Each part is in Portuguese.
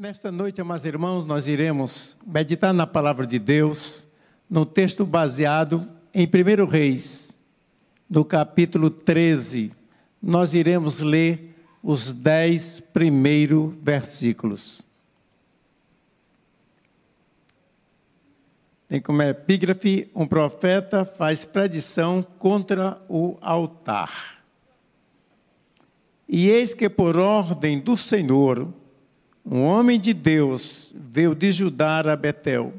Nesta noite, amados irmãos, nós iremos meditar na palavra de Deus, no texto baseado em 1 Reis, no capítulo 13. Nós iremos ler os dez primeiros versículos. Tem como epígrafe: um profeta faz predição contra o altar. E eis que, por ordem do Senhor, um homem de Deus veio de Judá a Betel.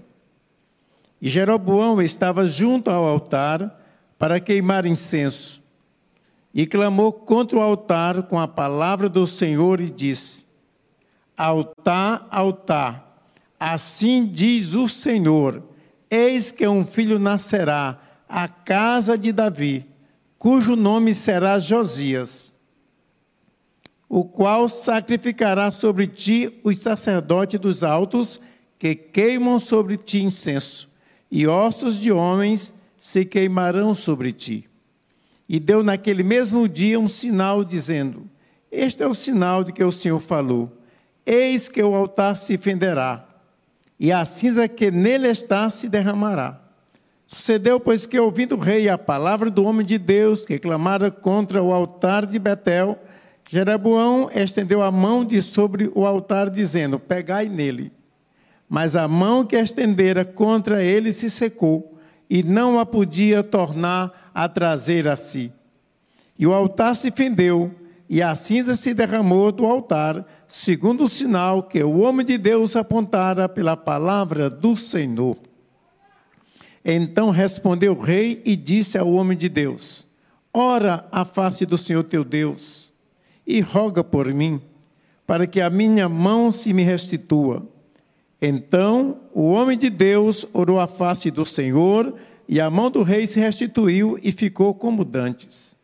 E Jeroboão estava junto ao altar para queimar incenso. E clamou contra o altar com a palavra do Senhor e disse: Altar, altar, assim diz o Senhor: Eis que um filho nascerá à casa de Davi, cujo nome será Josias o qual sacrificará sobre ti os sacerdotes dos altos, que queimam sobre ti incenso, e ossos de homens se queimarão sobre ti. E deu naquele mesmo dia um sinal, dizendo: Este é o sinal de que o Senhor falou: Eis que o altar se fenderá, e a cinza que nele está se derramará. Sucedeu, pois, que, ouvindo o rei a palavra do homem de Deus, que clamara contra o altar de Betel, Jeroboão estendeu a mão de sobre o altar, dizendo: Pegai nele. Mas a mão que estendera contra ele se secou, e não a podia tornar a trazer a si. E o altar se fendeu, e a cinza se derramou do altar, segundo o sinal que o homem de Deus apontara pela palavra do Senhor. Então respondeu o rei e disse ao homem de Deus: Ora a face do Senhor teu Deus e roga por mim, para que a minha mão se me restitua. Então o homem de Deus orou a face do Senhor, e a mão do rei se restituiu e ficou como dantes.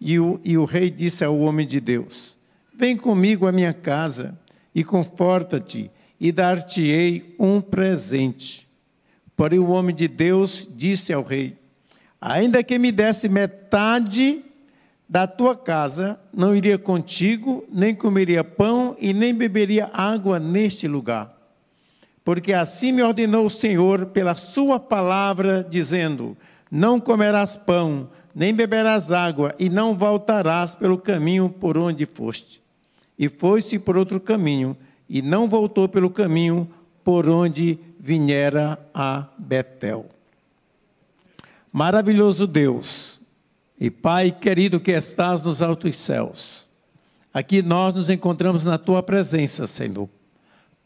E o, e o rei disse ao homem de Deus: Vem comigo à minha casa e conforta-te, e dar-te-ei um presente. Porém, o homem de Deus disse ao rei: Ainda que me desse metade da tua casa, não iria contigo, nem comeria pão e nem beberia água neste lugar. Porque assim me ordenou o Senhor pela sua palavra, dizendo: Não comerás pão, nem beberás água, e não voltarás pelo caminho por onde foste. E foi-se por outro caminho, e não voltou pelo caminho por onde vinhera a Betel. Maravilhoso Deus, e Pai querido que estás nos altos céus, aqui nós nos encontramos na tua presença, Senhor.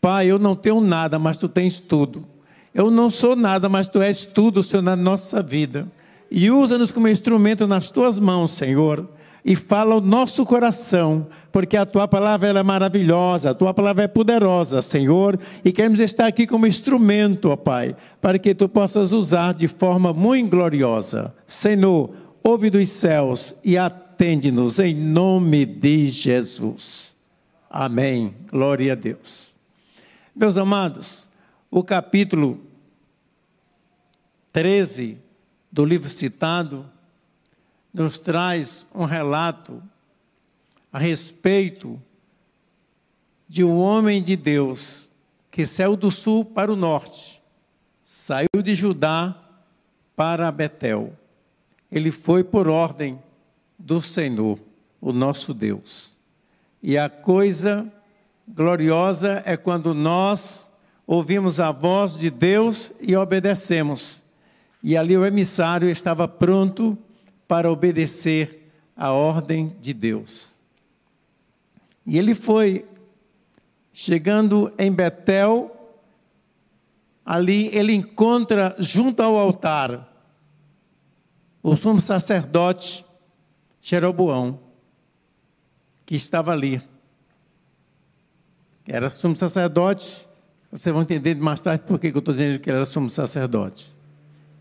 Pai, eu não tenho nada, mas tu tens tudo. Eu não sou nada, mas tu és tudo, Senhor, na nossa vida. E usa-nos como instrumento nas tuas mãos, Senhor e fala o nosso coração, porque a tua palavra é maravilhosa, a tua palavra é poderosa, Senhor, e queremos estar aqui como instrumento, ó Pai, para que tu possas usar de forma muito gloriosa. Senhor, ouve dos céus e atende-nos em nome de Jesus. Amém. Glória a Deus. Meus amados, o capítulo 13 do livro citado nos traz um relato a respeito de um homem de Deus que saiu do sul para o norte, saiu de Judá para Betel ele foi por ordem do Senhor, o nosso Deus. E a coisa gloriosa é quando nós ouvimos a voz de Deus e obedecemos. E ali o emissário estava pronto para obedecer a ordem de Deus. E ele foi chegando em Betel, ali ele encontra junto ao altar o sumo sacerdote Jeroboão, que estava ali. Era sumo sacerdote, vocês vão entender mais tarde por que eu estou dizendo que ele era sumo sacerdote.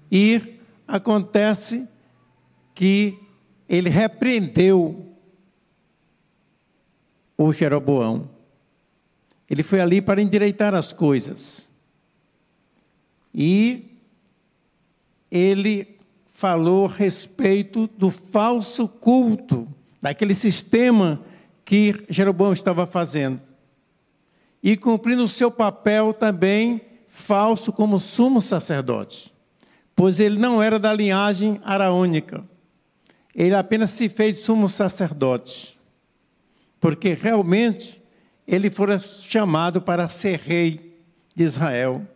E acontece que ele repreendeu o Jeroboão. Ele foi ali para endireitar as coisas. E ele falou a respeito do falso culto, daquele sistema que Jeroboão estava fazendo. e cumprindo o seu papel também falso como sumo sacerdote, pois ele não era da linhagem araônica. Ele apenas se fez sumo sacerdote, porque realmente ele fora chamado para ser rei de Israel,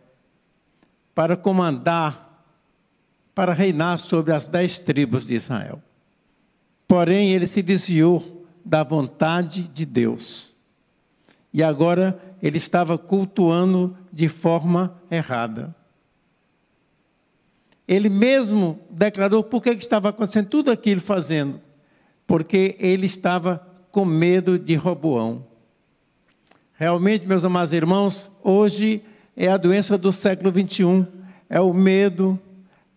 para comandar, para reinar sobre as dez tribos de Israel. Porém, ele se desviou da vontade de Deus. E agora ele estava cultuando de forma errada. Ele mesmo declarou por que estava acontecendo tudo aquilo fazendo. Porque ele estava com medo de Roboão. Realmente, meus amados irmãos, hoje é a doença do século 21. É o medo,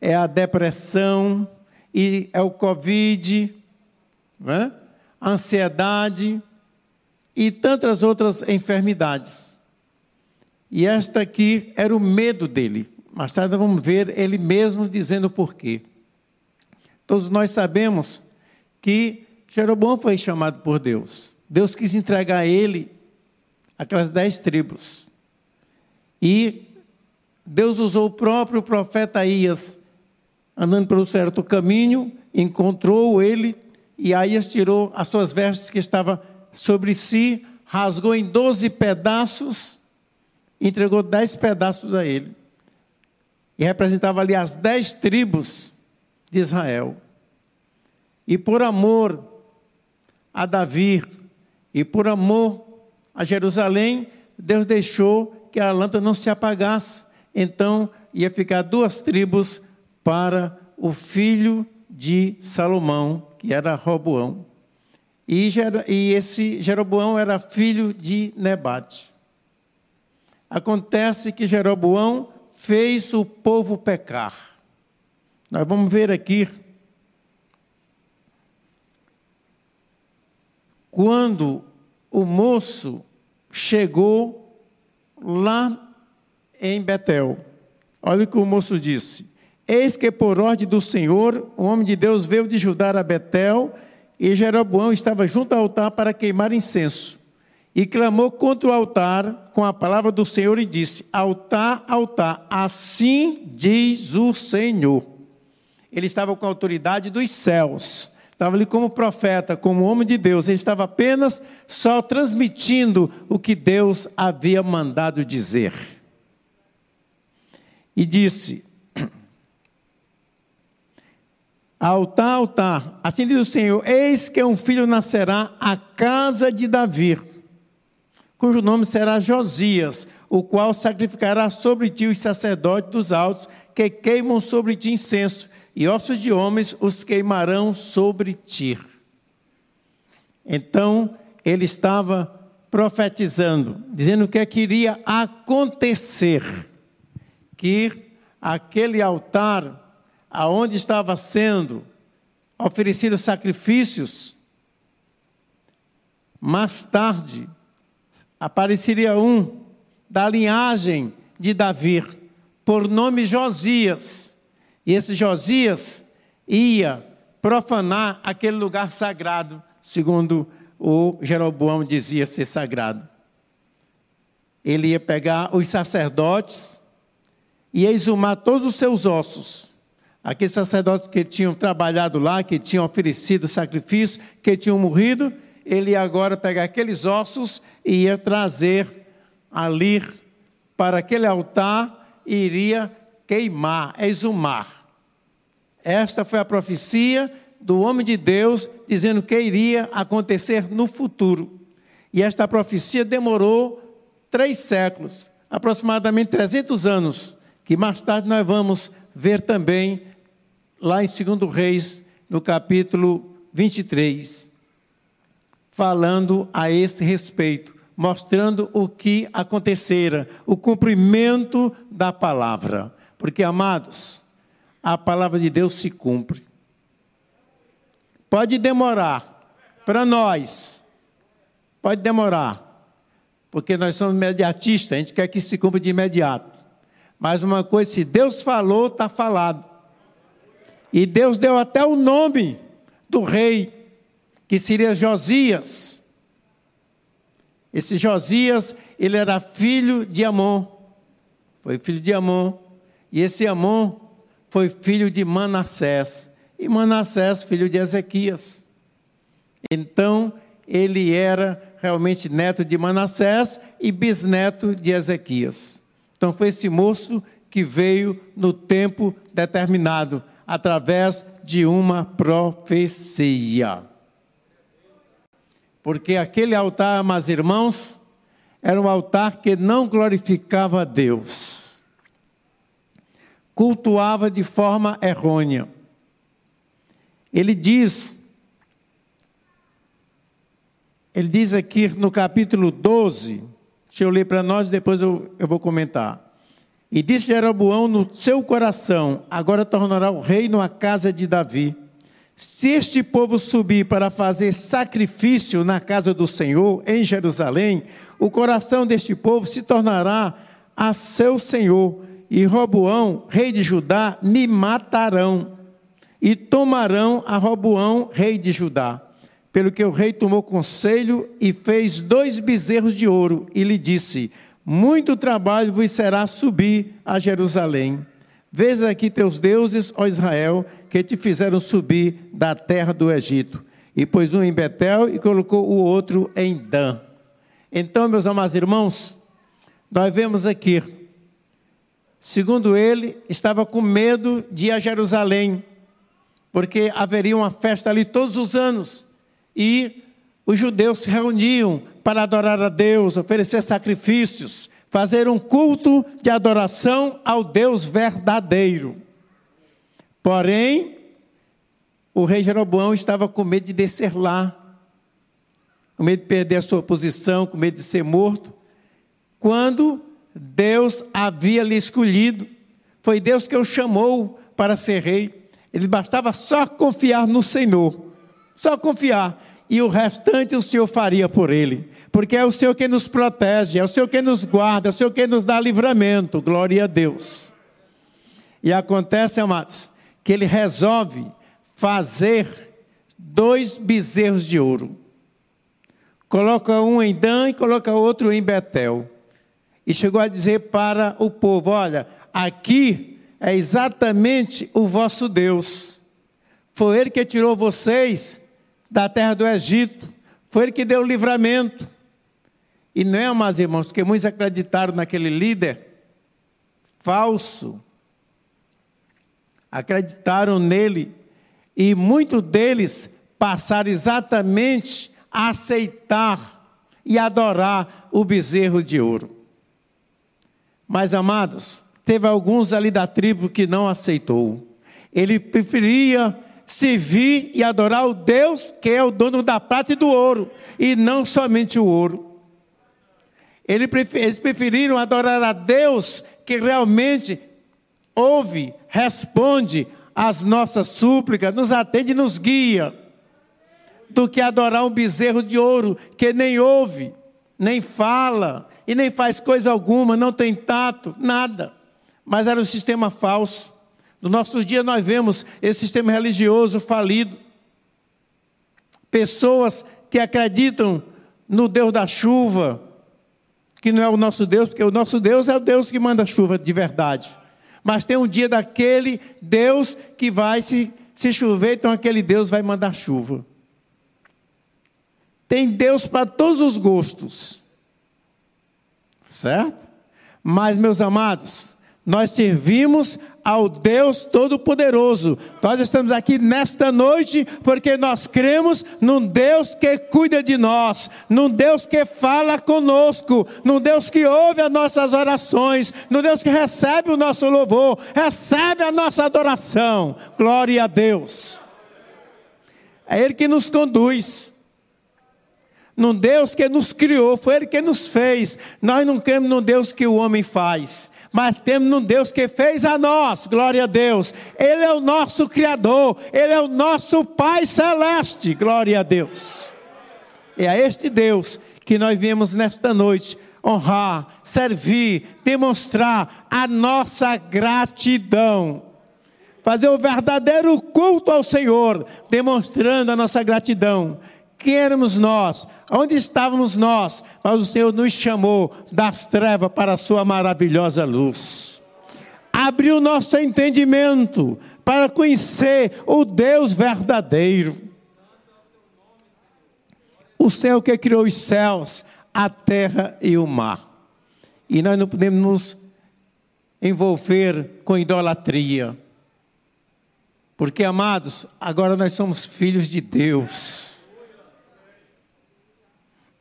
é a depressão, e é o Covid, né? ansiedade e tantas outras enfermidades. E esta aqui era o medo dele. Mais tarde vamos ver ele mesmo dizendo por quê. Todos nós sabemos que Jeroboão foi chamado por Deus. Deus quis entregar a ele aquelas dez tribos. E Deus usou o próprio profeta Ias, andando um certo caminho, encontrou ele, e Aías tirou as suas vestes que estava sobre si, rasgou em doze pedaços, entregou dez pedaços a ele. E representava ali as dez tribos de Israel. E por amor a Davi, e por amor a Jerusalém, Deus deixou que a lâmpada não se apagasse. Então ia ficar duas tribos para o filho de Salomão, que era Roboão. E, e esse Jeroboão era filho de Nebate. Acontece que Jeroboão fez o povo pecar. Nós vamos ver aqui. Quando o moço chegou lá em Betel. Olha o que o moço disse: Eis que por ordem do Senhor, o homem de Deus veio de Judá a Betel, e Jeroboão estava junto ao altar para queimar incenso. E clamou contra o altar com a palavra do Senhor e disse: Altar, altar, assim diz o Senhor. Ele estava com a autoridade dos céus estava ali como profeta, como homem de Deus, ele estava apenas só transmitindo o que Deus havia mandado dizer. E disse: Altar, altar, assim diz o Senhor: Eis que um filho nascerá à casa de Davi, cujo nome será Josias, o qual sacrificará sobre ti os sacerdotes dos altos, que queimam sobre ti incenso e ossos de homens os queimarão sobre ti. Então, ele estava profetizando, dizendo que, é que iria acontecer, que aquele altar aonde estava sendo oferecidos sacrifícios, mais tarde apareceria um da linhagem de Davi, por nome Josias, e esse Josias ia profanar aquele lugar sagrado, segundo o Jeroboão dizia ser sagrado. Ele ia pegar os sacerdotes e exumar todos os seus ossos. Aqueles sacerdotes que tinham trabalhado lá, que tinham oferecido sacrifício, que tinham morrido, ele ia agora pegar aqueles ossos e ia trazer ali para aquele altar e iria queimar, exumar. Esta foi a profecia do homem de Deus dizendo que iria acontecer no futuro. E esta profecia demorou três séculos, aproximadamente 300 anos, que mais tarde nós vamos ver também lá em 2 Reis, no capítulo 23, falando a esse respeito, mostrando o que acontecera, o cumprimento da palavra. Porque, amados, a palavra de Deus se cumpre. Pode demorar para nós, pode demorar, porque nós somos mediatistas, a gente quer que se cumpra de imediato. Mas uma coisa, se Deus falou, está falado. E Deus deu até o nome do rei, que seria Josias. Esse Josias, ele era filho de Amon. Foi filho de Amon. E esse Amon foi filho de Manassés. E Manassés, filho de Ezequias. Então, ele era realmente neto de Manassés e bisneto de Ezequias. Então, foi esse moço que veio no tempo determinado, através de uma profecia. Porque aquele altar, meus irmãos, era um altar que não glorificava a Deus, cultuava de forma errônea. Ele diz, ele diz aqui no capítulo 12, deixa eu ler para nós, depois eu, eu vou comentar. E disse Jeroboão no seu coração: Agora tornará o reino a casa de Davi. Se este povo subir para fazer sacrifício na casa do Senhor, em Jerusalém, o coração deste povo se tornará a seu Senhor, e Roboão, rei de Judá, me matarão, e tomarão a Roboão, rei de Judá. Pelo que o rei tomou conselho e fez dois bezerros de ouro, e lhe disse: muito trabalho vos será subir a Jerusalém. Vês aqui teus deuses, ó Israel, que te fizeram subir da terra do Egito. E pôs um em Betel e colocou o outro em Dan. Então, meus amados irmãos, nós vemos aqui, segundo ele, estava com medo de ir a Jerusalém, porque haveria uma festa ali todos os anos. E os judeus se reuniam para adorar a Deus, oferecer sacrifícios, fazer um culto de adoração ao Deus verdadeiro. Porém, o rei Jeroboão estava com medo de descer lá, com medo de perder a sua posição, com medo de ser morto, quando Deus havia lhe escolhido. Foi Deus que o chamou para ser rei. Ele bastava só confiar no Senhor, só confiar e o restante o Senhor faria por ele. Porque é o Senhor que nos protege, é o Senhor que nos guarda, é o Senhor que nos dá livramento. Glória a Deus. E acontece, amados, que ele resolve fazer dois bezerros de ouro. Coloca um em Dan e coloca outro em Betel. E chegou a dizer para o povo: Olha, aqui é exatamente o vosso Deus. Foi Ele que tirou vocês da terra do Egito. Foi ele que deu o livramento. E não é, meus irmãos, que muitos acreditaram naquele líder falso. Acreditaram nele. E muitos deles passaram exatamente a aceitar e adorar o bezerro de ouro. Mas, amados, teve alguns ali da tribo que não aceitou. Ele preferia servir e adorar o Deus que é o dono da prata e do ouro, e não somente o ouro. Eles preferiram adorar a Deus que realmente ouve, responde às nossas súplicas, nos atende e nos guia, do que adorar um bezerro de ouro que nem ouve, nem fala e nem faz coisa alguma, não tem tato, nada. Mas era um sistema falso. No nossos dias nós vemos esse sistema religioso falido. Pessoas que acreditam no Deus da chuva, que não é o nosso Deus, porque o nosso Deus é o Deus que manda chuva de verdade. Mas tem um dia daquele Deus que vai se, se chover, então aquele Deus vai mandar chuva. Tem Deus para todos os gostos. Certo? Mas, meus amados, nós servimos ao Deus Todo-Poderoso. Nós estamos aqui nesta noite porque nós cremos num Deus que cuida de nós, num Deus que fala conosco, num Deus que ouve as nossas orações, num Deus que recebe o nosso louvor, recebe a nossa adoração. Glória a Deus. É Ele que nos conduz. Num Deus que nos criou, foi Ele que nos fez. Nós não cremos num Deus que o homem faz mas temos um Deus que fez a nós, glória a Deus. Ele é o nosso Criador, Ele é o nosso Pai Celeste, glória a Deus. É a este Deus que nós viemos nesta noite honrar, servir, demonstrar a nossa gratidão. Fazer o verdadeiro culto ao Senhor, demonstrando a nossa gratidão Quem éramos nós? Onde estávamos nós? Mas o Senhor nos chamou das trevas para a sua maravilhosa luz. Abriu nosso entendimento para conhecer o Deus verdadeiro. O Senhor que criou os céus, a terra e o mar. E nós não podemos nos envolver com idolatria. Porque, amados, agora nós somos filhos de Deus.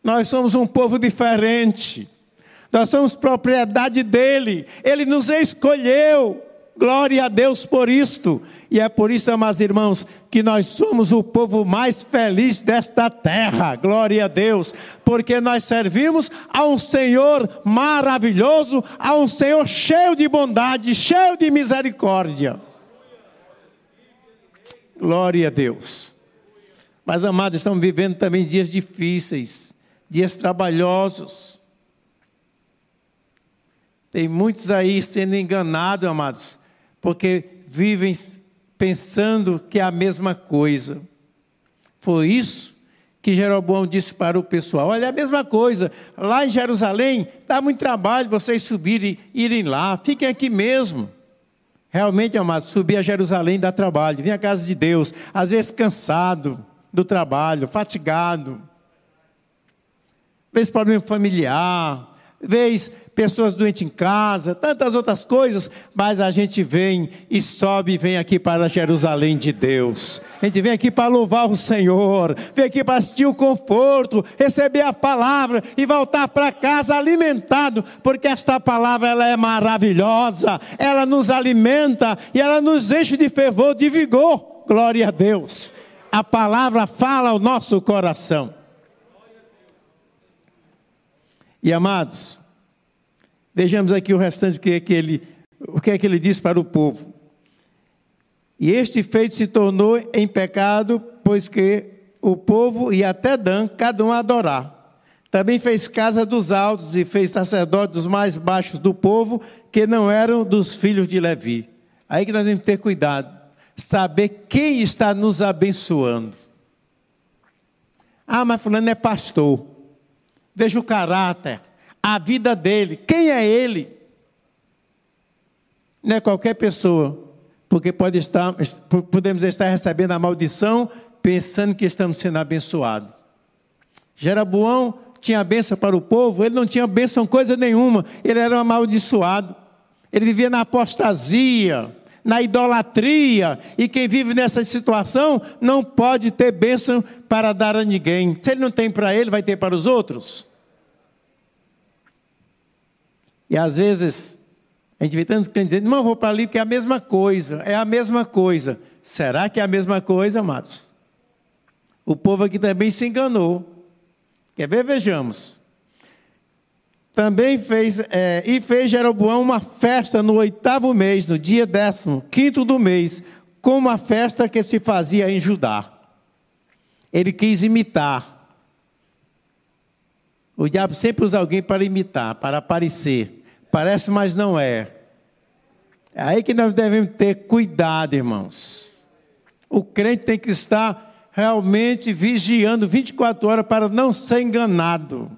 Nós somos um povo diferente. Nós somos propriedade dele. Ele nos escolheu. Glória a Deus por isto. E é por isso, amados irmãos, que nós somos o povo mais feliz desta terra. Glória a Deus. Porque nós servimos a um Senhor maravilhoso, a um Senhor cheio de bondade, cheio de misericórdia. Glória a Deus. Mas, amados, estamos vivendo também dias difíceis, dias trabalhosos. Tem muitos aí sendo enganados, amados, porque vivem pensando que é a mesma coisa. Foi isso que Jeroboão disse para o pessoal: olha, é a mesma coisa, lá em Jerusalém dá muito trabalho vocês subirem, irem lá, fiquem aqui mesmo. Realmente, amados, subir a Jerusalém dá trabalho, vir à casa de Deus, às vezes cansado do trabalho, fatigado, vezes problema familiar, vez pessoas doentes em casa, tantas outras coisas, mas a gente vem e sobe e vem aqui para Jerusalém de Deus. A gente vem aqui para louvar o Senhor, vem aqui para assistir o conforto, receber a palavra e voltar para casa alimentado, porque esta palavra ela é maravilhosa, ela nos alimenta e ela nos enche de fervor, de vigor. Glória a Deus. A palavra fala ao nosso coração. E amados, vejamos aqui o restante o que é que ele, o que é que ele diz para o povo. E este feito se tornou em pecado, pois que o povo e até Dan, cada um adorar. Também fez casa dos altos e fez sacerdote dos mais baixos do povo, que não eram dos filhos de Levi. Aí que nós temos que ter cuidado, saber quem está nos abençoando. Ah, mas fulano é pastor. Veja o caráter, a vida dele, quem é ele. Não é qualquer pessoa, porque pode estar, podemos estar recebendo a maldição pensando que estamos sendo abençoados. Jeroboão tinha bênção para o povo, ele não tinha bênção coisa nenhuma, ele era amaldiçoado, ele vivia na apostasia, na idolatria, e quem vive nessa situação não pode ter bênção para dar a ninguém. Se ele não tem para ele, vai ter para os outros. E às vezes, a gente vê tantos crentes dizendo, não, vou para ali que é a mesma coisa, é a mesma coisa. Será que é a mesma coisa, amados? O povo aqui também se enganou. Quer ver? Vejamos. Também fez, é, e fez Jeroboão uma festa no oitavo mês, no dia décimo, quinto do mês, como uma festa que se fazia em Judá. Ele quis imitar. O diabo sempre usa alguém para imitar, para aparecer. Parece, mas não é. É aí que nós devemos ter cuidado, irmãos. O crente tem que estar realmente vigiando 24 horas para não ser enganado.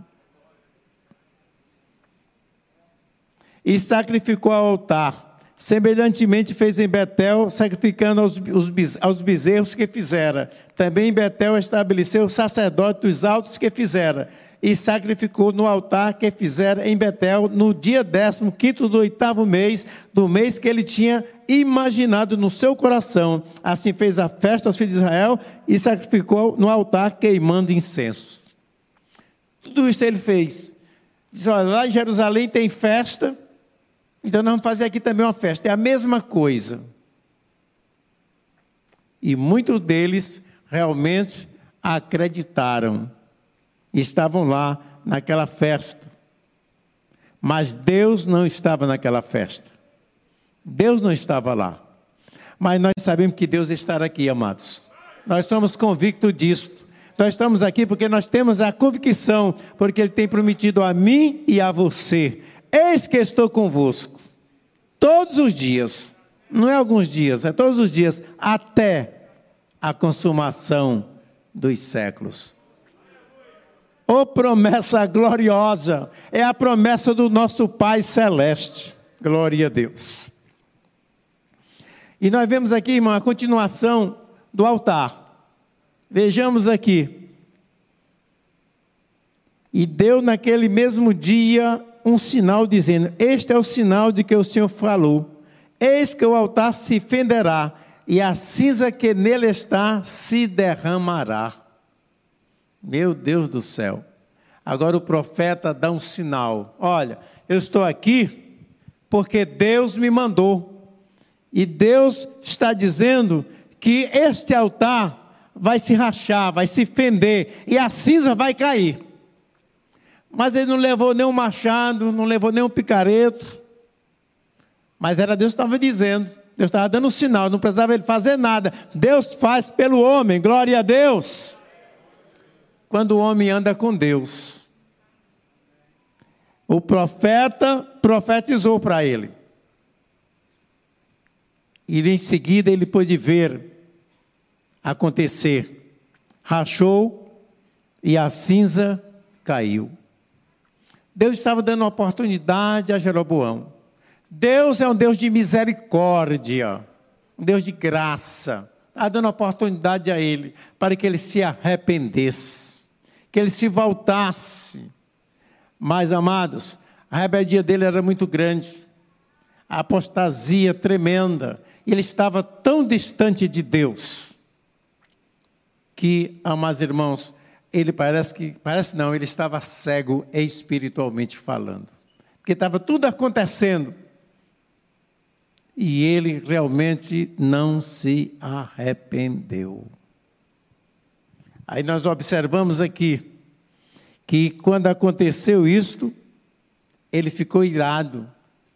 E sacrificou ao altar. Semelhantemente fez em Betel, sacrificando aos, bezerros que fizera. Também em Betel estabeleceu o sacerdote dos altos que fizera e sacrificou no altar que fizera em Betel no dia décimo quinto do oitavo mês, do mês que ele tinha imaginado no seu coração. Assim fez a festa aos filhos de Israel e sacrificou no altar queimando incenso. Tudo isso ele fez. Diz, olha, lá em Jerusalém tem festa, então nós vamos fazer aqui também uma festa. É a mesma coisa. E muitos deles realmente acreditaram estavam lá naquela festa. Mas Deus não estava naquela festa. Deus não estava lá. Mas nós sabemos que Deus está aqui, amados. Nós somos convictos disso. Nós estamos aqui porque nós temos a convicção, porque Ele tem prometido a mim e a você: Eis que estou convosco, todos os dias, não é alguns dias, é todos os dias, até a consumação dos séculos. Ô promessa gloriosa, é a promessa do nosso Pai Celeste. Glória a Deus. E nós vemos aqui, irmão, a continuação do altar. Vejamos aqui. E deu naquele mesmo dia um sinal dizendo: Este é o sinal de que o Senhor falou. Eis que o altar se fenderá, e a cinza que nele está se derramará. Meu Deus do céu. Agora o profeta dá um sinal: Olha, eu estou aqui porque Deus me mandou. E Deus está dizendo que este altar vai se rachar, vai se fender, e a cinza vai cair. Mas ele não levou nem um machado, não levou nem um picareto. Mas era Deus que estava dizendo. Deus estava dando um sinal, não precisava ele fazer nada. Deus faz pelo homem, glória a Deus. Quando o homem anda com Deus, o profeta profetizou para ele. E em seguida ele pôde ver acontecer. Rachou e a cinza caiu. Deus estava dando oportunidade a Jeroboão. Deus é um Deus de misericórdia, um Deus de graça. Está dando oportunidade a ele para que ele se arrependesse, que ele se voltasse. Mas, amados, a rebeldia dele era muito grande, a apostasia tremenda, ele estava tão distante de Deus que, amados irmãos, ele parece que, parece não, ele estava cego espiritualmente falando. Porque estava tudo acontecendo. E ele realmente não se arrependeu. Aí nós observamos aqui que quando aconteceu isto, ele ficou irado,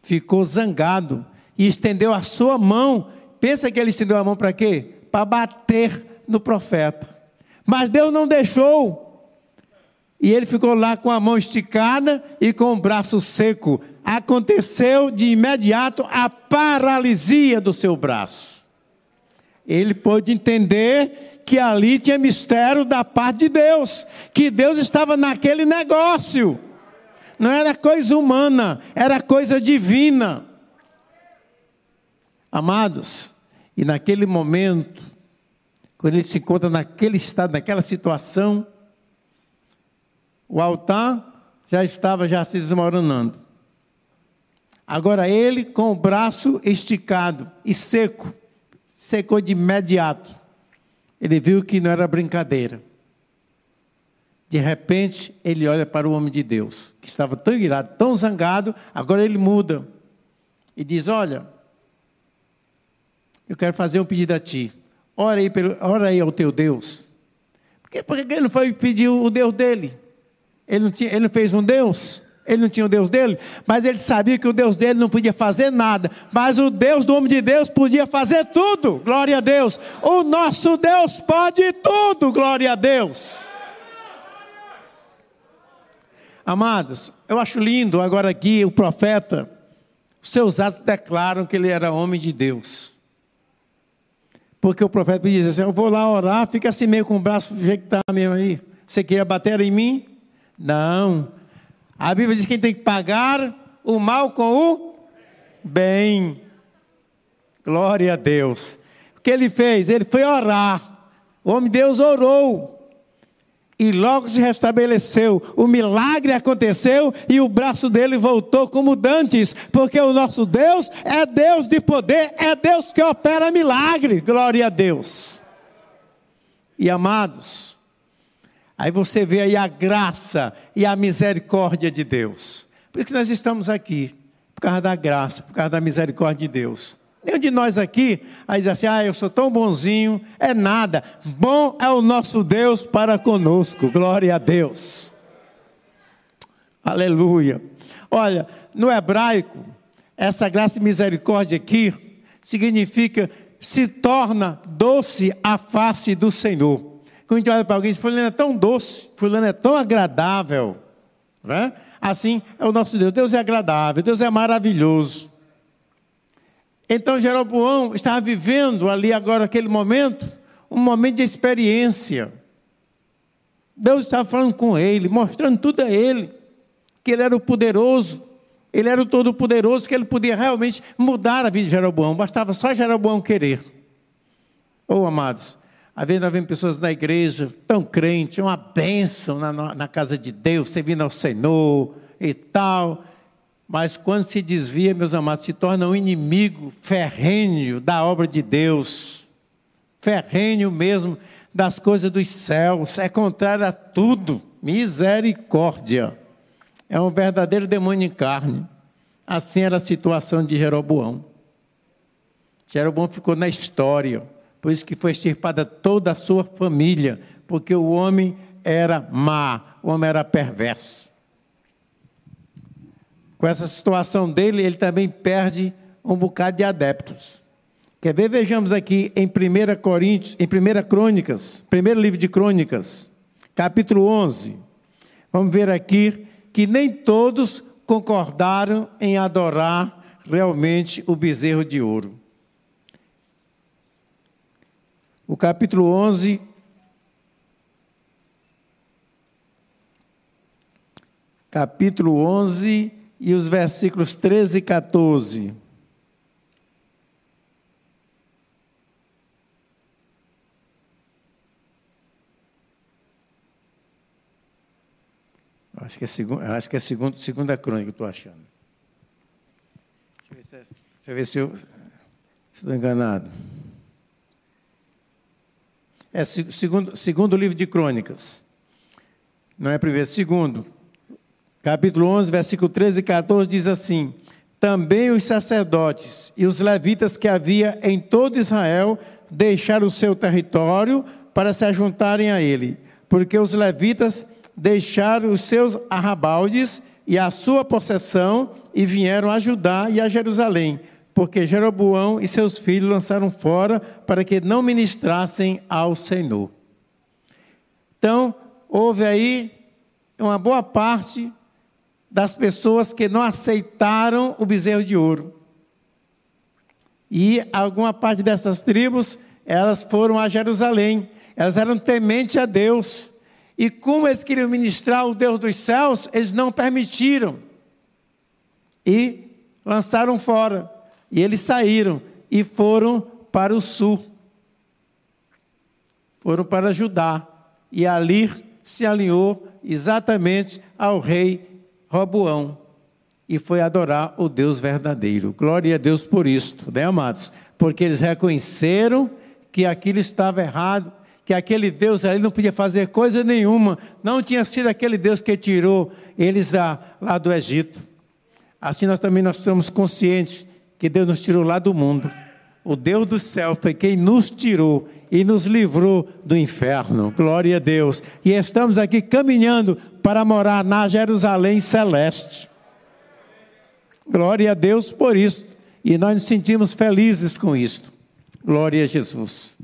ficou zangado e estendeu a sua mão. Pensa que ele estendeu a mão para quê? Para bater no profeta. Mas Deus não deixou. E ele ficou lá com a mão esticada e com o braço seco. Aconteceu de imediato a paralisia do seu braço. Ele pôde entender que ali tinha mistério da parte de Deus, que Deus estava naquele negócio. Não era coisa humana, era coisa divina. Amados, e naquele momento, quando ele se encontra naquele estado, naquela situação, o altar já estava já se desmoronando. Agora ele com o braço esticado e seco, secou de imediato. Ele viu que não era brincadeira. De repente, ele olha para o homem de Deus, que estava tão irado, tão zangado, agora ele muda e diz: Olha, eu quero fazer um pedido a ti. Ora aí, ora aí ao teu Deus. Por que ele não foi pedir o Deus dele? Ele não, tinha, ele não fez um Deus? Ele não tinha o Deus dele? Mas ele sabia que o Deus dele não podia fazer nada. Mas o Deus do homem de Deus podia fazer tudo. Glória a Deus. O nosso Deus pode tudo. Glória a Deus. Amados, eu acho lindo agora aqui o profeta, seus atos declaram que ele era homem de Deus. Porque o profeta diz assim: Eu vou lá orar, fica assim meio com o braço do jeito que está mesmo aí. Você quer bater em mim? Não. A Bíblia diz que tem que pagar o mal com o bem. Glória a Deus. O que ele fez? Ele foi orar. O homem de Deus orou. E logo se restabeleceu, o milagre aconteceu e o braço dele voltou como dantes, porque o nosso Deus é Deus de poder, é Deus que opera milagre. Glória a Deus. E amados, aí você vê aí a graça e a misericórdia de Deus. Por isso que nós estamos aqui, por causa da graça, por causa da misericórdia de Deus. Nenhum de nós aqui aí diz assim: ah, eu sou tão bonzinho. É nada. Bom é o nosso Deus para conosco. Glória a Deus. Aleluia. Olha, no hebraico, essa graça e misericórdia aqui significa se torna doce a face do Senhor. Quando a gente olha para alguém diz, fulano é tão doce, fulano é tão agradável. Né? Assim é o nosso Deus. Deus é agradável, Deus é maravilhoso. Então Jeroboão estava vivendo ali agora aquele momento, um momento de experiência. Deus estava falando com ele, mostrando tudo a ele, que ele era o poderoso, ele era o todo-poderoso, que ele podia realmente mudar a vida de Jeroboão, bastava só Jeroboão querer. Oh, amados, havendo havendo pessoas na igreja tão crentes, uma bênção na, na casa de Deus, servindo ao Senhor e tal, mas quando se desvia, meus amados, se torna um inimigo ferrenho da obra de Deus, ferrenho mesmo das coisas dos céus, é contrário a tudo. Misericórdia. É um verdadeiro demônio em carne. Assim era a situação de Jeroboão. Jeroboão ficou na história, por isso que foi extirpada toda a sua família, porque o homem era má, o homem era perverso. Com essa situação dele, ele também perde um bocado de adeptos. Quer ver? Vejamos aqui em 1 Coríntios, em 1 Crônicas, primeiro livro de Crônicas, capítulo 11. Vamos ver aqui que nem todos concordaram em adorar realmente o bezerro de ouro. O capítulo 11, capítulo 11 e os versículos 13 e 14. Acho que é, segundo, acho que é segundo, segunda crônica estou achando. Deixa eu ver se, eu, se eu estou enganado. É segundo, segundo livro de crônicas. Não é primeiro, segundo. Capítulo 11, versículo 13 e 14 diz assim: Também os sacerdotes e os levitas que havia em todo Israel deixaram o seu território para se ajuntarem a ele, porque os levitas deixaram os seus arrabaldes e a sua possessão e vieram a Judá e a Jerusalém, porque Jeroboão e seus filhos lançaram fora para que não ministrassem ao Senhor. Então, houve aí uma boa parte das pessoas que não aceitaram o bezerro de ouro. E alguma parte dessas tribos, elas foram a Jerusalém. Elas eram tementes a Deus. E como eles queriam ministrar o Deus dos céus, eles não permitiram. E lançaram fora. E eles saíram e foram para o sul. Foram para Judá. E ali se alinhou exatamente ao rei Roboão. E foi adorar o Deus verdadeiro. Glória a Deus por isto, né, amados? Porque eles reconheceram que aquilo estava errado que aquele Deus ali não podia fazer coisa nenhuma, não tinha sido aquele Deus que tirou eles da, lá do Egito. Assim nós também nós estamos conscientes que Deus nos tirou lá do mundo. O Deus do céu foi quem nos tirou e nos livrou do inferno. Glória a Deus. E estamos aqui caminhando para morar na Jerusalém celeste. Glória a Deus por isso. E nós nos sentimos felizes com isto. Glória a Jesus.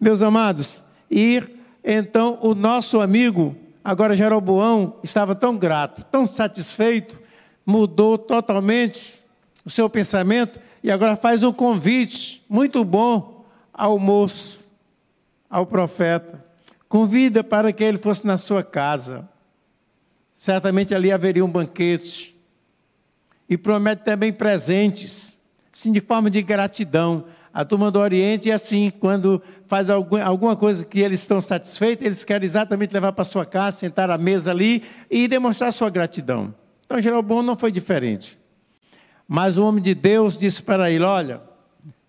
Meus amados, e então o nosso amigo, agora Jeroboão, estava tão grato, tão satisfeito, mudou totalmente o seu pensamento e agora faz um convite muito bom ao moço, ao profeta. Convida para que ele fosse na sua casa. Certamente ali haveria um banquete. E promete também presentes, sim, de forma de gratidão. A turma do Oriente é assim, quando faz alguma coisa que eles estão satisfeitos, eles querem exatamente levar para sua casa, sentar à mesa ali e demonstrar sua gratidão. Então Jeroboão não foi diferente. Mas o homem de Deus disse para ele: Olha,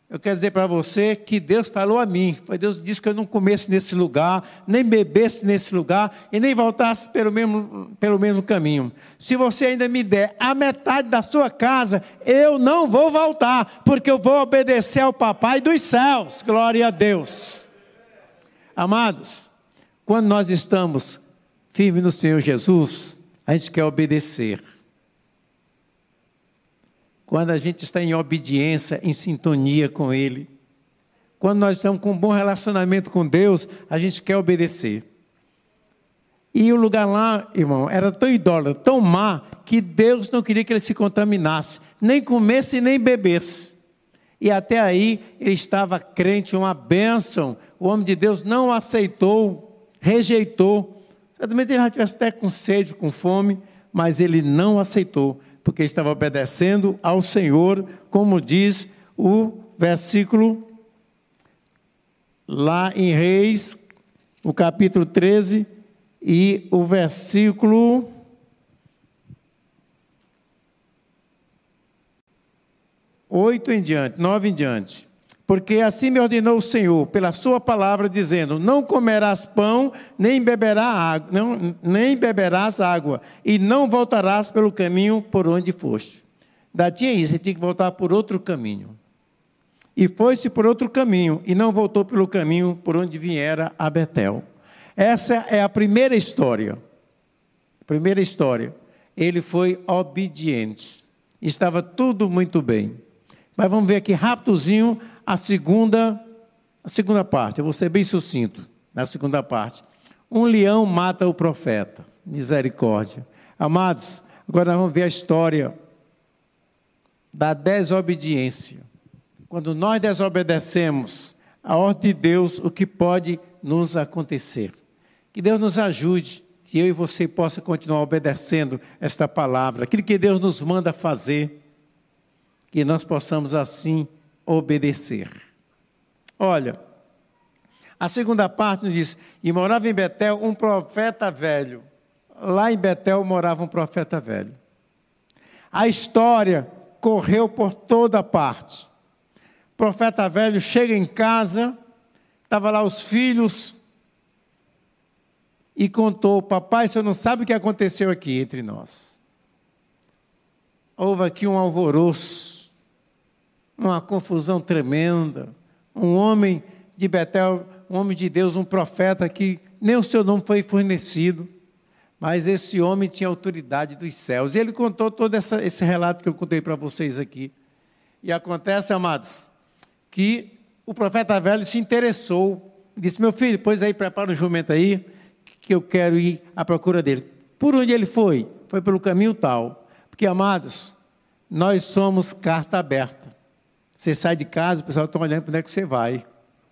eu quero dizer para você que Deus falou a mim. Foi Deus disse que eu não comesse nesse lugar, nem bebesse nesse lugar e nem voltasse pelo mesmo, pelo mesmo caminho. Se você ainda me der a metade da sua casa, eu não vou voltar, porque eu vou obedecer ao Papai dos céus. Glória a Deus. Amados, quando nós estamos firmes no Senhor Jesus, a gente quer obedecer quando a gente está em obediência, em sintonia com Ele, quando nós estamos com um bom relacionamento com Deus, a gente quer obedecer. E o lugar lá, irmão, era tão idólatra, tão má, que Deus não queria que ele se contaminasse, nem comesse nem bebesse. E até aí ele estava crente, uma bênção. O homem de Deus não aceitou, rejeitou Certamente ele já tivesse até com sede, com fome, mas ele não aceitou, porque estava obedecendo ao Senhor, como diz o versículo lá em Reis, o capítulo 13 e o versículo 8 em diante, 9 em diante. Porque assim me ordenou o Senhor, pela sua palavra, dizendo: Não comerás pão, nem beberás água, não, nem beberás água, e não voltarás pelo caminho por onde foste. Da tinha isso, você tinha que voltar por outro caminho. E foi-se por outro caminho, e não voltou pelo caminho por onde viera a Betel. Essa é a primeira história. Primeira história. Ele foi obediente. Estava tudo muito bem. Mas vamos ver aqui rapidozinho a segunda, a segunda parte. Eu vou ser bem sucinto na segunda parte. Um leão mata o profeta. Misericórdia. Amados, agora vamos ver a história da desobediência. Quando nós desobedecemos a ordem de Deus, o que pode nos acontecer? Que Deus nos ajude, que eu e você possa continuar obedecendo esta palavra, aquilo que Deus nos manda fazer, que nós possamos assim obedecer. Olha, a segunda parte diz: E morava em Betel um profeta velho. Lá em Betel morava um profeta velho. A história correu por toda parte. Profeta velho chega em casa, estava lá os filhos, e contou: Papai, o senhor não sabe o que aconteceu aqui entre nós. Houve aqui um alvoroço uma confusão tremenda. Um homem de Betel, um homem de Deus, um profeta que nem o seu nome foi fornecido, mas esse homem tinha autoridade dos céus. E ele contou todo essa, esse relato que eu contei para vocês aqui. E acontece, amados, que o profeta velho se interessou, disse: Meu filho, pois aí, prepara o jumento aí, que eu quero ir à procura dele. Por onde ele foi? Foi pelo caminho tal. Porque, amados, nós somos carta aberta. Você sai de casa, o pessoal está olhando para onde é que você vai.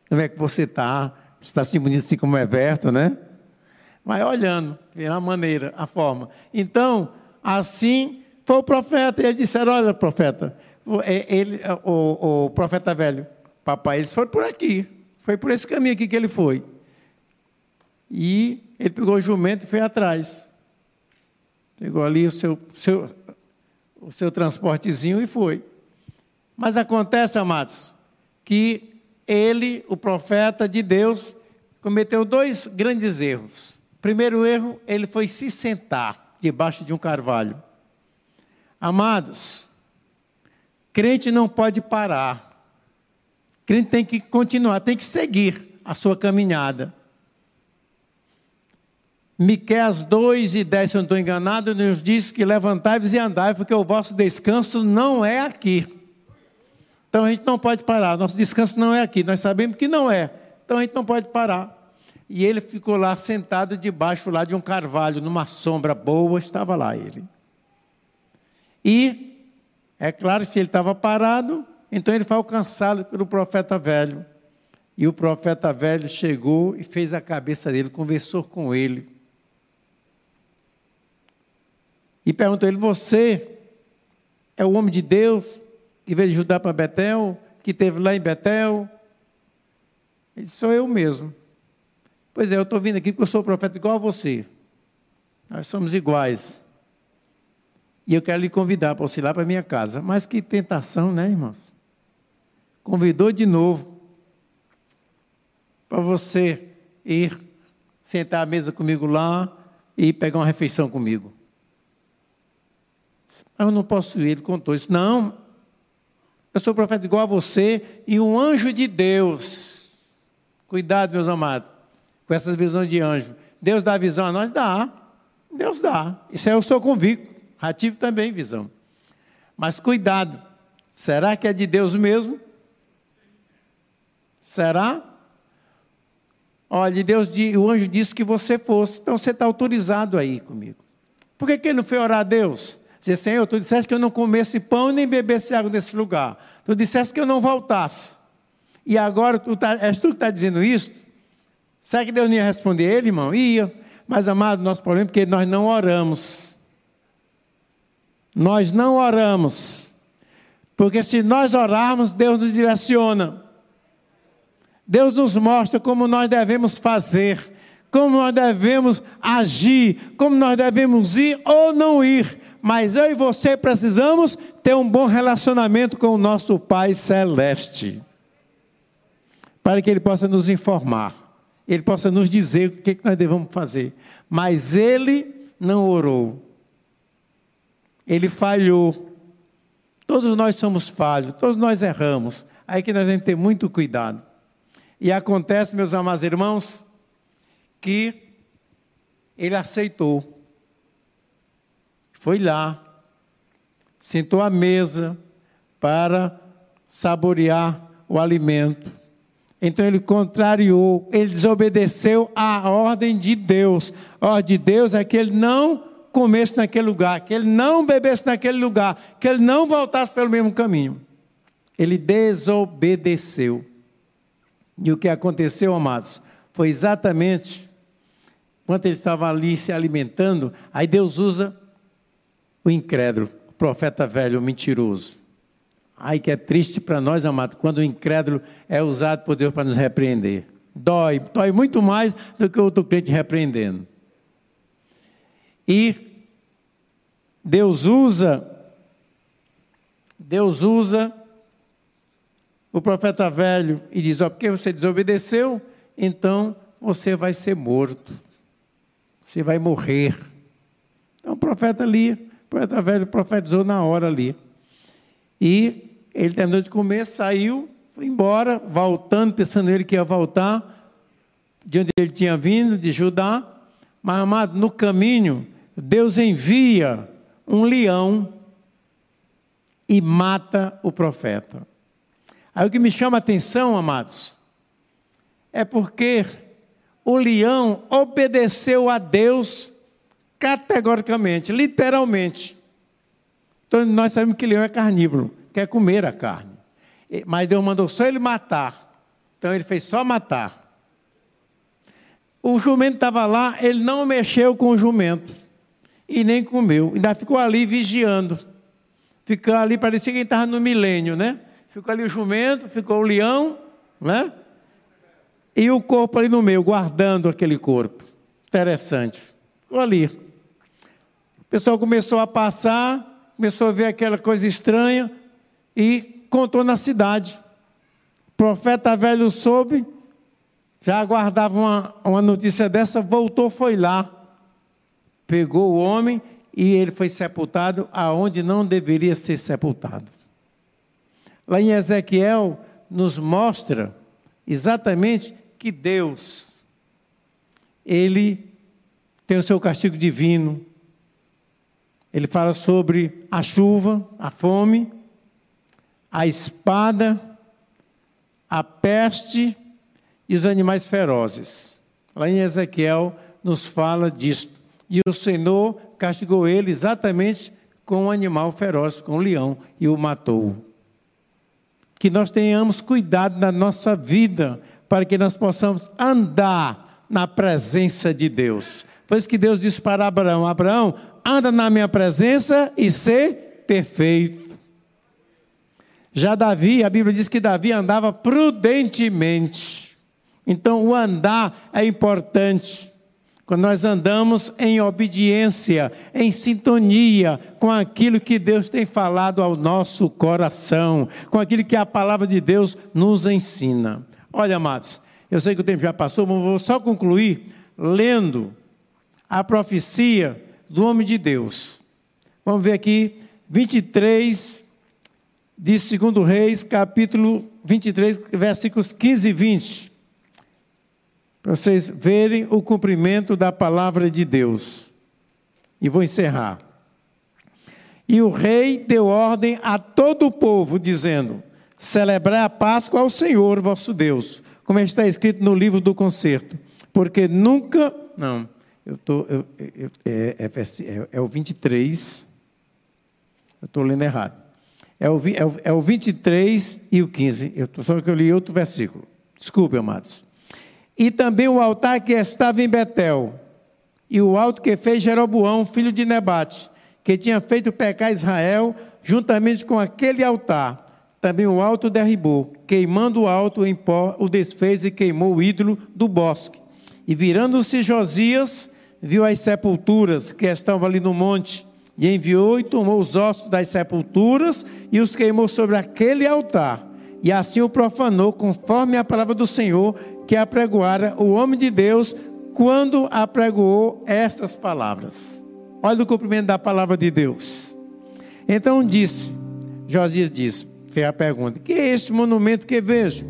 Como é que você está? Está assim bonito assim como é Everton, né? Vai olhando, vê a maneira, a forma. Então, assim foi o profeta. E eles disseram: Olha, profeta, é, ele, o, o profeta velho, papai, eles foram por aqui. Foi por esse caminho aqui que ele foi. E ele pegou o jumento e foi atrás. Pegou ali o seu, seu, o seu transportezinho e foi. Mas acontece, amados, que ele, o profeta de Deus, cometeu dois grandes erros. Primeiro erro, ele foi se sentar debaixo de um carvalho. Amados, crente não pode parar. Crente tem que continuar, tem que seguir a sua caminhada. Miqueias 2 e 10, se eu não estou enganado, nos diz que levantai-vos e andai, porque o vosso descanso não é aqui. Então a gente não pode parar. Nosso descanso não é aqui. Nós sabemos que não é. Então a gente não pode parar. E ele ficou lá sentado debaixo lá de um carvalho, numa sombra boa, estava lá ele. E é claro que se ele estava parado, então ele foi alcançado pelo profeta velho. E o profeta velho chegou e fez a cabeça dele, conversou com ele. E perguntou ele: Você é o homem de Deus? Que veio de Judá para Betel, que teve lá em Betel. Ele disse, sou eu mesmo. Pois é, eu estou vindo aqui porque eu sou profeta igual a você. Nós somos iguais. E eu quero lhe convidar para você ir lá para minha casa. Mas que tentação, né, irmãos? Convidou de novo para você ir sentar à mesa comigo lá e pegar uma refeição comigo. Eu não posso ir, ele contou isso. Não, eu sou profeta igual a você e um anjo de Deus. Cuidado, meus amados, com essas visões de anjo. Deus dá visão a nós? Dá. Deus dá. Isso é eu sou convicto. Já tive também visão. Mas cuidado. Será que é de Deus mesmo? Será? Olha, Deus, o anjo disse que você fosse, então você está autorizado aí comigo. Por que, que ele não foi orar a Deus? Dizer, Senhor, tu disseste que eu não comesse pão nem bebesse água nesse lugar. Tu disseste que eu não voltasse. E agora tu tá, és tu que está dizendo isso? Será que Deus não ia responder ele, irmão? Ia. Mas, amado, nosso problema é porque nós não oramos. Nós não oramos. Porque se nós orarmos, Deus nos direciona. Deus nos mostra como nós devemos fazer, como nós devemos agir, como nós devemos ir ou não ir. Mas eu e você precisamos ter um bom relacionamento com o nosso Pai Celeste, para que Ele possa nos informar, Ele possa nos dizer o que nós devemos fazer. Mas Ele não orou, Ele falhou. Todos nós somos falhos, todos nós erramos. Aí que nós temos que ter muito cuidado. E acontece, meus amados irmãos, que ele aceitou. Foi lá, sentou à mesa para saborear o alimento. Então ele contrariou, ele desobedeceu à ordem de Deus. A ordem de Deus é que ele não comesse naquele lugar, que ele não bebesse naquele lugar, que ele não voltasse pelo mesmo caminho. Ele desobedeceu. E o que aconteceu, amados, foi exatamente quando ele estava ali se alimentando, aí Deus usa o incrédulo, o profeta velho, o mentiroso. Ai, que é triste para nós, amados, quando o incrédulo é usado por Deus para nos repreender. Dói, dói muito mais do que o outro crente repreendendo. E Deus usa, Deus usa o profeta velho e diz: Ó, porque você desobedeceu, então você vai ser morto, você vai morrer. Então o profeta ali, profeta velho profetizou na hora ali. E ele terminou de comer, saiu, foi embora, voltando, pensando ele que ia voltar, de onde ele tinha vindo, de Judá. Mas, amado, no caminho, Deus envia um leão e mata o profeta. Aí o que me chama a atenção, amados, é porque o leão obedeceu a Deus categoricamente, literalmente. Então nós sabemos que leão é carnívoro, quer comer a carne. Mas Deus mandou só ele matar. Então ele fez só matar. O jumento estava lá, ele não mexeu com o jumento. E nem comeu. Ainda ficou ali vigiando. Ficou ali, parecia que estava no milênio, né? Ficou ali o jumento, ficou o leão, né? E o corpo ali no meio, guardando aquele corpo. Interessante. Ficou ali. Pessoal começou a passar, começou a ver aquela coisa estranha e contou na cidade. O profeta velho soube, já aguardava uma, uma notícia dessa, voltou, foi lá, pegou o homem e ele foi sepultado aonde não deveria ser sepultado. Lá em Ezequiel nos mostra exatamente que Deus, Ele tem o seu castigo divino. Ele fala sobre a chuva, a fome, a espada, a peste e os animais ferozes. Lá em Ezequiel nos fala disso. E o Senhor castigou ele exatamente com um animal feroz, com um leão, e o matou que nós tenhamos cuidado na nossa vida, para que nós possamos andar na presença de Deus. Foi isso que Deus disse para Abraão: Abraão, anda na minha presença e ser perfeito. Já Davi, a Bíblia diz que Davi andava prudentemente. Então, o andar é importante. Quando nós andamos em obediência, em sintonia com aquilo que Deus tem falado ao nosso coração, com aquilo que a palavra de Deus nos ensina. Olha, amados, eu sei que o tempo já passou, mas vou só concluir lendo a profecia do homem de Deus. Vamos ver aqui, 23 de 2 Reis, capítulo 23, versículos 15 e 20 para vocês verem o cumprimento da palavra de Deus. E vou encerrar. E o rei deu ordem a todo o povo, dizendo: Celebrai a Páscoa ao Senhor vosso Deus, como está escrito no livro do concerto. Porque nunca. Não, eu tô, eu, eu, é, é, é, é, o 23. Eu estou lendo errado. É o, é, o, é o 23 e o 15. Eu, só que eu li outro versículo. Desculpe, amados e também o altar que estava em Betel, e o alto que fez Jeroboão, filho de Nebate, que tinha feito pecar Israel, juntamente com aquele altar. Também o alto derribou, queimando o alto em pó, o desfez e queimou o ídolo do bosque. E virando-se Josias, viu as sepulturas que estavam ali no monte, e enviou e tomou os ossos das sepulturas e os queimou sobre aquele altar. E assim o profanou, conforme a palavra do Senhor, que apregoara o homem de Deus quando apregoou estas palavras. Olha o cumprimento da palavra de Deus. Então disse, Josias disse, fez a pergunta: Que é este monumento que vejo?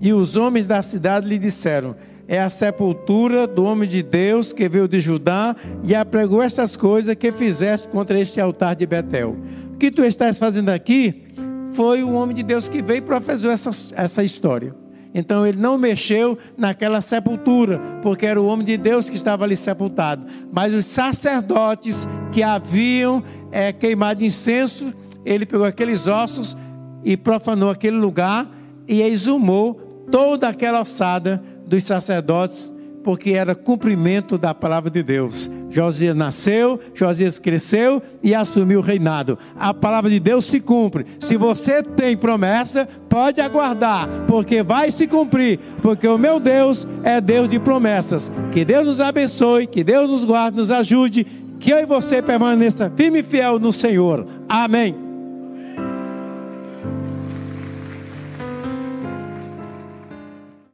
E os homens da cidade lhe disseram: É a sepultura do homem de Deus que veio de Judá e apregou essas coisas que fizeste contra este altar de Betel. O que tu estás fazendo aqui foi o homem de Deus que veio e professou essa, essa história. Então ele não mexeu naquela sepultura, porque era o homem de Deus que estava ali sepultado. Mas os sacerdotes que haviam é, queimado incenso, ele pegou aqueles ossos e profanou aquele lugar e exumou toda aquela ossada dos sacerdotes porque era cumprimento da palavra de Deus. Josias nasceu, Josias cresceu e assumiu o reinado. A palavra de Deus se cumpre. Se você tem promessa, pode aguardar, porque vai se cumprir, porque o meu Deus é Deus de promessas. Que Deus nos abençoe, que Deus nos guarde, nos ajude, que eu e você permaneça firme e fiel no Senhor. Amém.